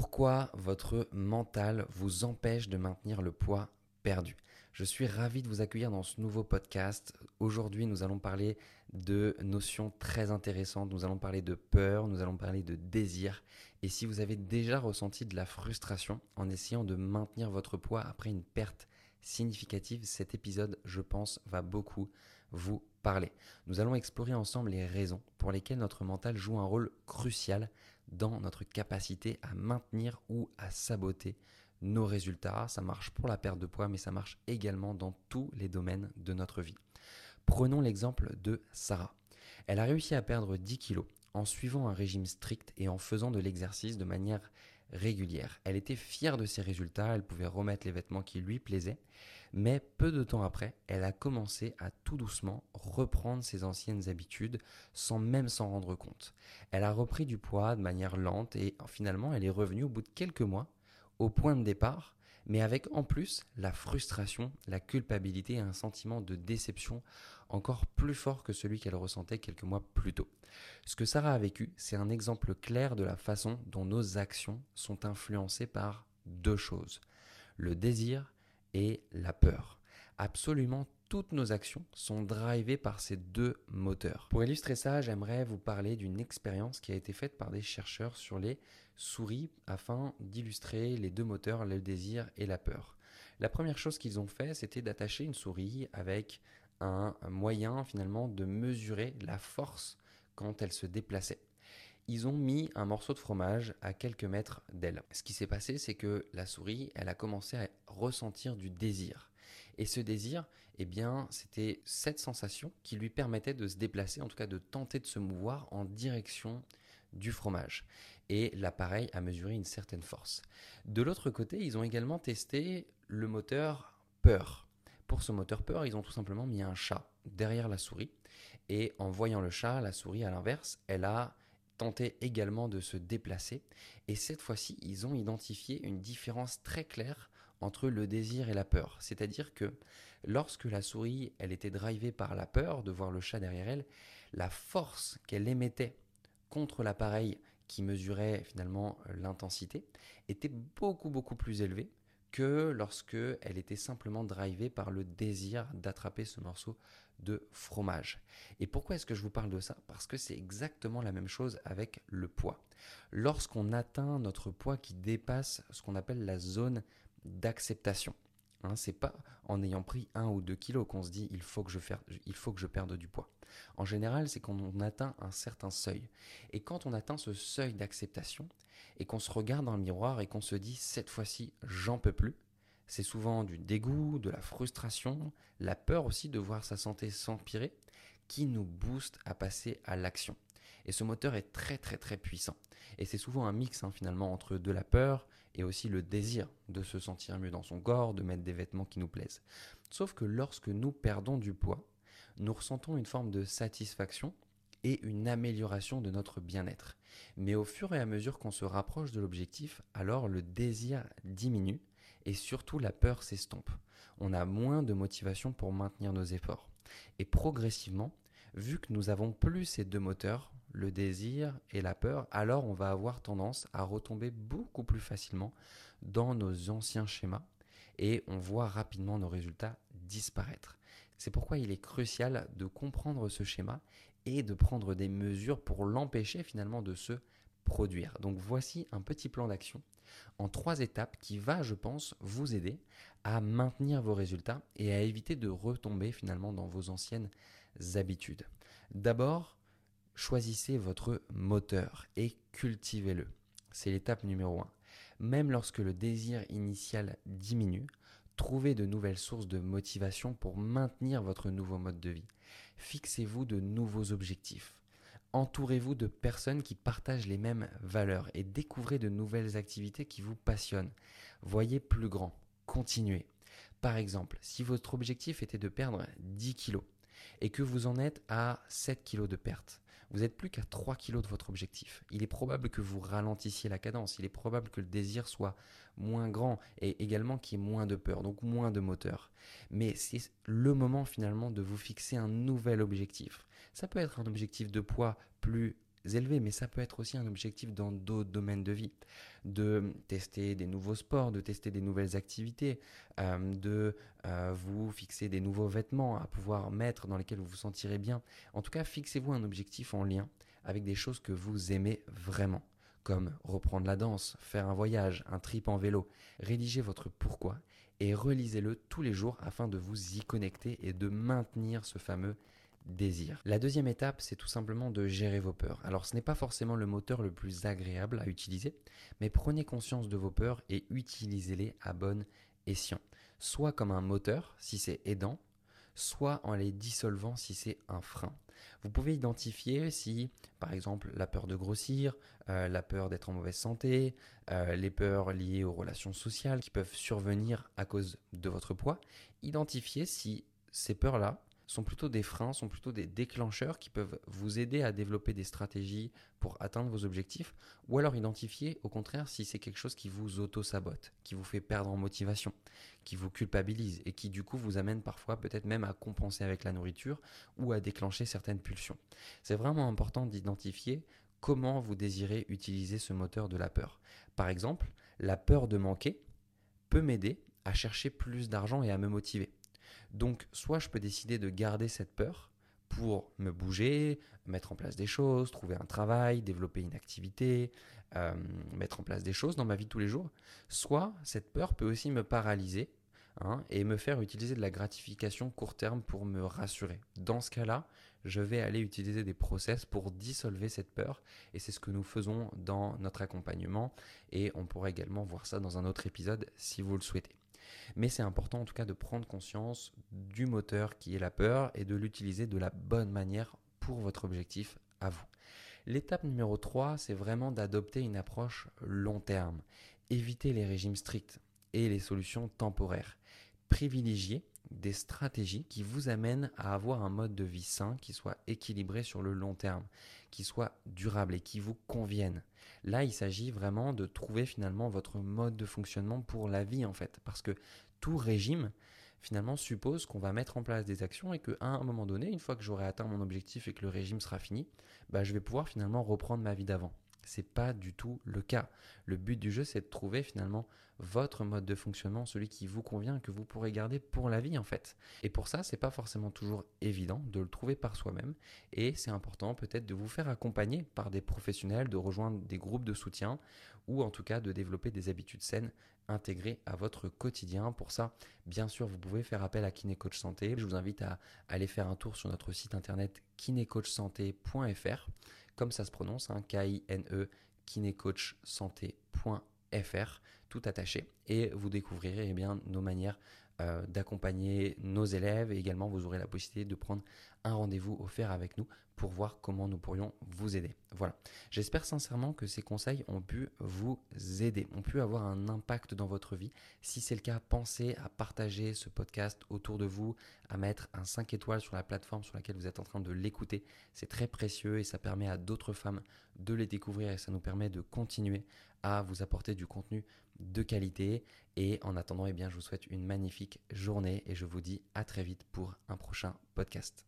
Pourquoi votre mental vous empêche de maintenir le poids perdu? Je suis ravi de vous accueillir dans ce nouveau podcast. Aujourd'hui, nous allons parler de notions très intéressantes. Nous allons parler de peur, nous allons parler de désir. Et si vous avez déjà ressenti de la frustration en essayant de maintenir votre poids après une perte significative, cet épisode, je pense, va beaucoup vous parler. Nous allons explorer ensemble les raisons pour lesquelles notre mental joue un rôle crucial dans notre capacité à maintenir ou à saboter nos résultats. Ça marche pour la perte de poids, mais ça marche également dans tous les domaines de notre vie. Prenons l'exemple de Sarah. Elle a réussi à perdre 10 kilos en suivant un régime strict et en faisant de l'exercice de manière régulière. Elle était fière de ses résultats, elle pouvait remettre les vêtements qui lui plaisaient, mais peu de temps après, elle a commencé à tout doucement reprendre ses anciennes habitudes sans même s'en rendre compte. Elle a repris du poids de manière lente et finalement elle est revenue au bout de quelques mois au point de départ mais avec en plus la frustration, la culpabilité et un sentiment de déception encore plus fort que celui qu'elle ressentait quelques mois plus tôt. Ce que Sarah a vécu, c'est un exemple clair de la façon dont nos actions sont influencées par deux choses, le désir et la peur. Absolument toutes nos actions sont drivées par ces deux moteurs. Pour illustrer ça, j'aimerais vous parler d'une expérience qui a été faite par des chercheurs sur les souris afin d'illustrer les deux moteurs, le désir et la peur. La première chose qu'ils ont fait, c'était d'attacher une souris avec un moyen finalement de mesurer la force quand elle se déplaçait. Ils ont mis un morceau de fromage à quelques mètres d'elle. Ce qui s'est passé, c'est que la souris, elle a commencé à ressentir du désir. Et ce désir, eh c'était cette sensation qui lui permettait de se déplacer, en tout cas de tenter de se mouvoir en direction du fromage. Et l'appareil a mesuré une certaine force. De l'autre côté, ils ont également testé le moteur peur. Pour ce moteur peur, ils ont tout simplement mis un chat derrière la souris. Et en voyant le chat, la souris à l'inverse, elle a tenté également de se déplacer. Et cette fois-ci, ils ont identifié une différence très claire entre le désir et la peur. C'est-à-dire que lorsque la souris, elle était drivée par la peur de voir le chat derrière elle, la force qu'elle émettait contre l'appareil qui mesurait finalement l'intensité était beaucoup beaucoup plus élevée que lorsque elle était simplement drivée par le désir d'attraper ce morceau de fromage. Et pourquoi est-ce que je vous parle de ça? Parce que c'est exactement la même chose avec le poids. Lorsqu'on atteint notre poids qui dépasse ce qu'on appelle la zone d'acceptation. Hein, c'est pas en ayant pris un ou deux kilos qu'on se dit il faut que je, il faut que je perde du poids. En général, c'est quand on atteint un certain seuil. Et quand on atteint ce seuil d'acceptation et qu'on se regarde dans le miroir et qu'on se dit cette fois-ci j'en peux plus, c'est souvent du dégoût, de la frustration, la peur aussi de voir sa santé s'empirer qui nous booste à passer à l'action. Et ce moteur est très très très puissant. Et c'est souvent un mix hein, finalement entre de la peur et aussi le désir de se sentir mieux dans son corps, de mettre des vêtements qui nous plaisent. Sauf que lorsque nous perdons du poids, nous ressentons une forme de satisfaction et une amélioration de notre bien-être. Mais au fur et à mesure qu'on se rapproche de l'objectif, alors le désir diminue et surtout la peur s'estompe. On a moins de motivation pour maintenir nos efforts. Et progressivement, vu que nous avons plus ces deux moteurs, le désir et la peur, alors on va avoir tendance à retomber beaucoup plus facilement dans nos anciens schémas et on voit rapidement nos résultats disparaître. C'est pourquoi il est crucial de comprendre ce schéma et de prendre des mesures pour l'empêcher finalement de se produire. Donc voici un petit plan d'action en trois étapes qui va, je pense, vous aider à maintenir vos résultats et à éviter de retomber finalement dans vos anciennes habitudes. D'abord, choisissez votre moteur et cultivez-le. C'est l'étape numéro 1. Même lorsque le désir initial diminue, trouvez de nouvelles sources de motivation pour maintenir votre nouveau mode de vie. Fixez-vous de nouveaux objectifs. Entourez-vous de personnes qui partagent les mêmes valeurs et découvrez de nouvelles activités qui vous passionnent. Voyez plus grand. Continuez. Par exemple, si votre objectif était de perdre 10 kilos et que vous en êtes à 7 kilos de perte, vous n'êtes plus qu'à 3 kilos de votre objectif. Il est probable que vous ralentissiez la cadence, il est probable que le désir soit moins grand et également qu'il y ait moins de peur, donc moins de moteur. Mais c'est le moment finalement de vous fixer un nouvel objectif. Ça peut être un objectif de poids plus élevés, mais ça peut être aussi un objectif dans d'autres domaines de vie. De tester des nouveaux sports, de tester des nouvelles activités, euh, de euh, vous fixer des nouveaux vêtements à pouvoir mettre dans lesquels vous vous sentirez bien. En tout cas, fixez-vous un objectif en lien avec des choses que vous aimez vraiment comme reprendre la danse, faire un voyage, un trip en vélo. Rédigez votre pourquoi et relisez-le tous les jours afin de vous y connecter et de maintenir ce fameux désir. La deuxième étape, c'est tout simplement de gérer vos peurs. Alors ce n'est pas forcément le moteur le plus agréable à utiliser, mais prenez conscience de vos peurs et utilisez-les à bon escient. Soit comme un moteur, si c'est aidant, soit en les dissolvant si c'est un frein. Vous pouvez identifier si, par exemple, la peur de grossir, euh, la peur d'être en mauvaise santé, euh, les peurs liées aux relations sociales qui peuvent survenir à cause de votre poids, identifier si ces peurs-là sont plutôt des freins, sont plutôt des déclencheurs qui peuvent vous aider à développer des stratégies pour atteindre vos objectifs, ou alors identifier au contraire si c'est quelque chose qui vous auto-sabote, qui vous fait perdre en motivation, qui vous culpabilise et qui du coup vous amène parfois peut-être même à compenser avec la nourriture ou à déclencher certaines pulsions. C'est vraiment important d'identifier comment vous désirez utiliser ce moteur de la peur. Par exemple, la peur de manquer peut m'aider à chercher plus d'argent et à me motiver. Donc, soit je peux décider de garder cette peur pour me bouger, mettre en place des choses, trouver un travail, développer une activité, euh, mettre en place des choses dans ma vie tous les jours. Soit cette peur peut aussi me paralyser hein, et me faire utiliser de la gratification court terme pour me rassurer. Dans ce cas-là, je vais aller utiliser des process pour dissolver cette peur et c'est ce que nous faisons dans notre accompagnement et on pourra également voir ça dans un autre épisode si vous le souhaitez. Mais c'est important en tout cas de prendre conscience du moteur qui est la peur et de l'utiliser de la bonne manière pour votre objectif à vous. L'étape numéro 3, c'est vraiment d'adopter une approche long terme. Éviter les régimes stricts et les solutions temporaires. Privilégier des stratégies qui vous amènent à avoir un mode de vie sain qui soit équilibré sur le long terme, qui soit durable et qui vous convienne. Là, il s'agit vraiment de trouver finalement votre mode de fonctionnement pour la vie en fait, parce que tout régime finalement suppose qu'on va mettre en place des actions et qu'à un moment donné, une fois que j'aurai atteint mon objectif et que le régime sera fini, bah, je vais pouvoir finalement reprendre ma vie d'avant. C'est pas du tout le cas. Le but du jeu, c'est de trouver finalement votre mode de fonctionnement, celui qui vous convient, que vous pourrez garder pour la vie en fait. Et pour ça, c'est pas forcément toujours évident de le trouver par soi-même. Et c'est important peut-être de vous faire accompagner par des professionnels, de rejoindre des groupes de soutien ou en tout cas de développer des habitudes saines intégrées à votre quotidien. Pour ça, bien sûr, vous pouvez faire appel à Kinecoach Santé. Je vous invite à aller faire un tour sur notre site internet kinecoachsanté.fr comme ça se prononce, hein, K-I-N-E, kinecoachsanté.fr, tout attaché. Et vous découvrirez eh bien, nos manières euh, d'accompagner nos élèves et également vous aurez la possibilité de prendre un rendez-vous offert avec nous pour voir comment nous pourrions vous aider. Voilà. J'espère sincèrement que ces conseils ont pu vous aider, ont pu avoir un impact dans votre vie. Si c'est le cas, pensez à partager ce podcast autour de vous, à mettre un 5 étoiles sur la plateforme sur laquelle vous êtes en train de l'écouter. C'est très précieux et ça permet à d'autres femmes de les découvrir et ça nous permet de continuer à vous apporter du contenu de qualité. Et en attendant, eh bien, je vous souhaite une magnifique journée et je vous dis à très vite pour un prochain podcast.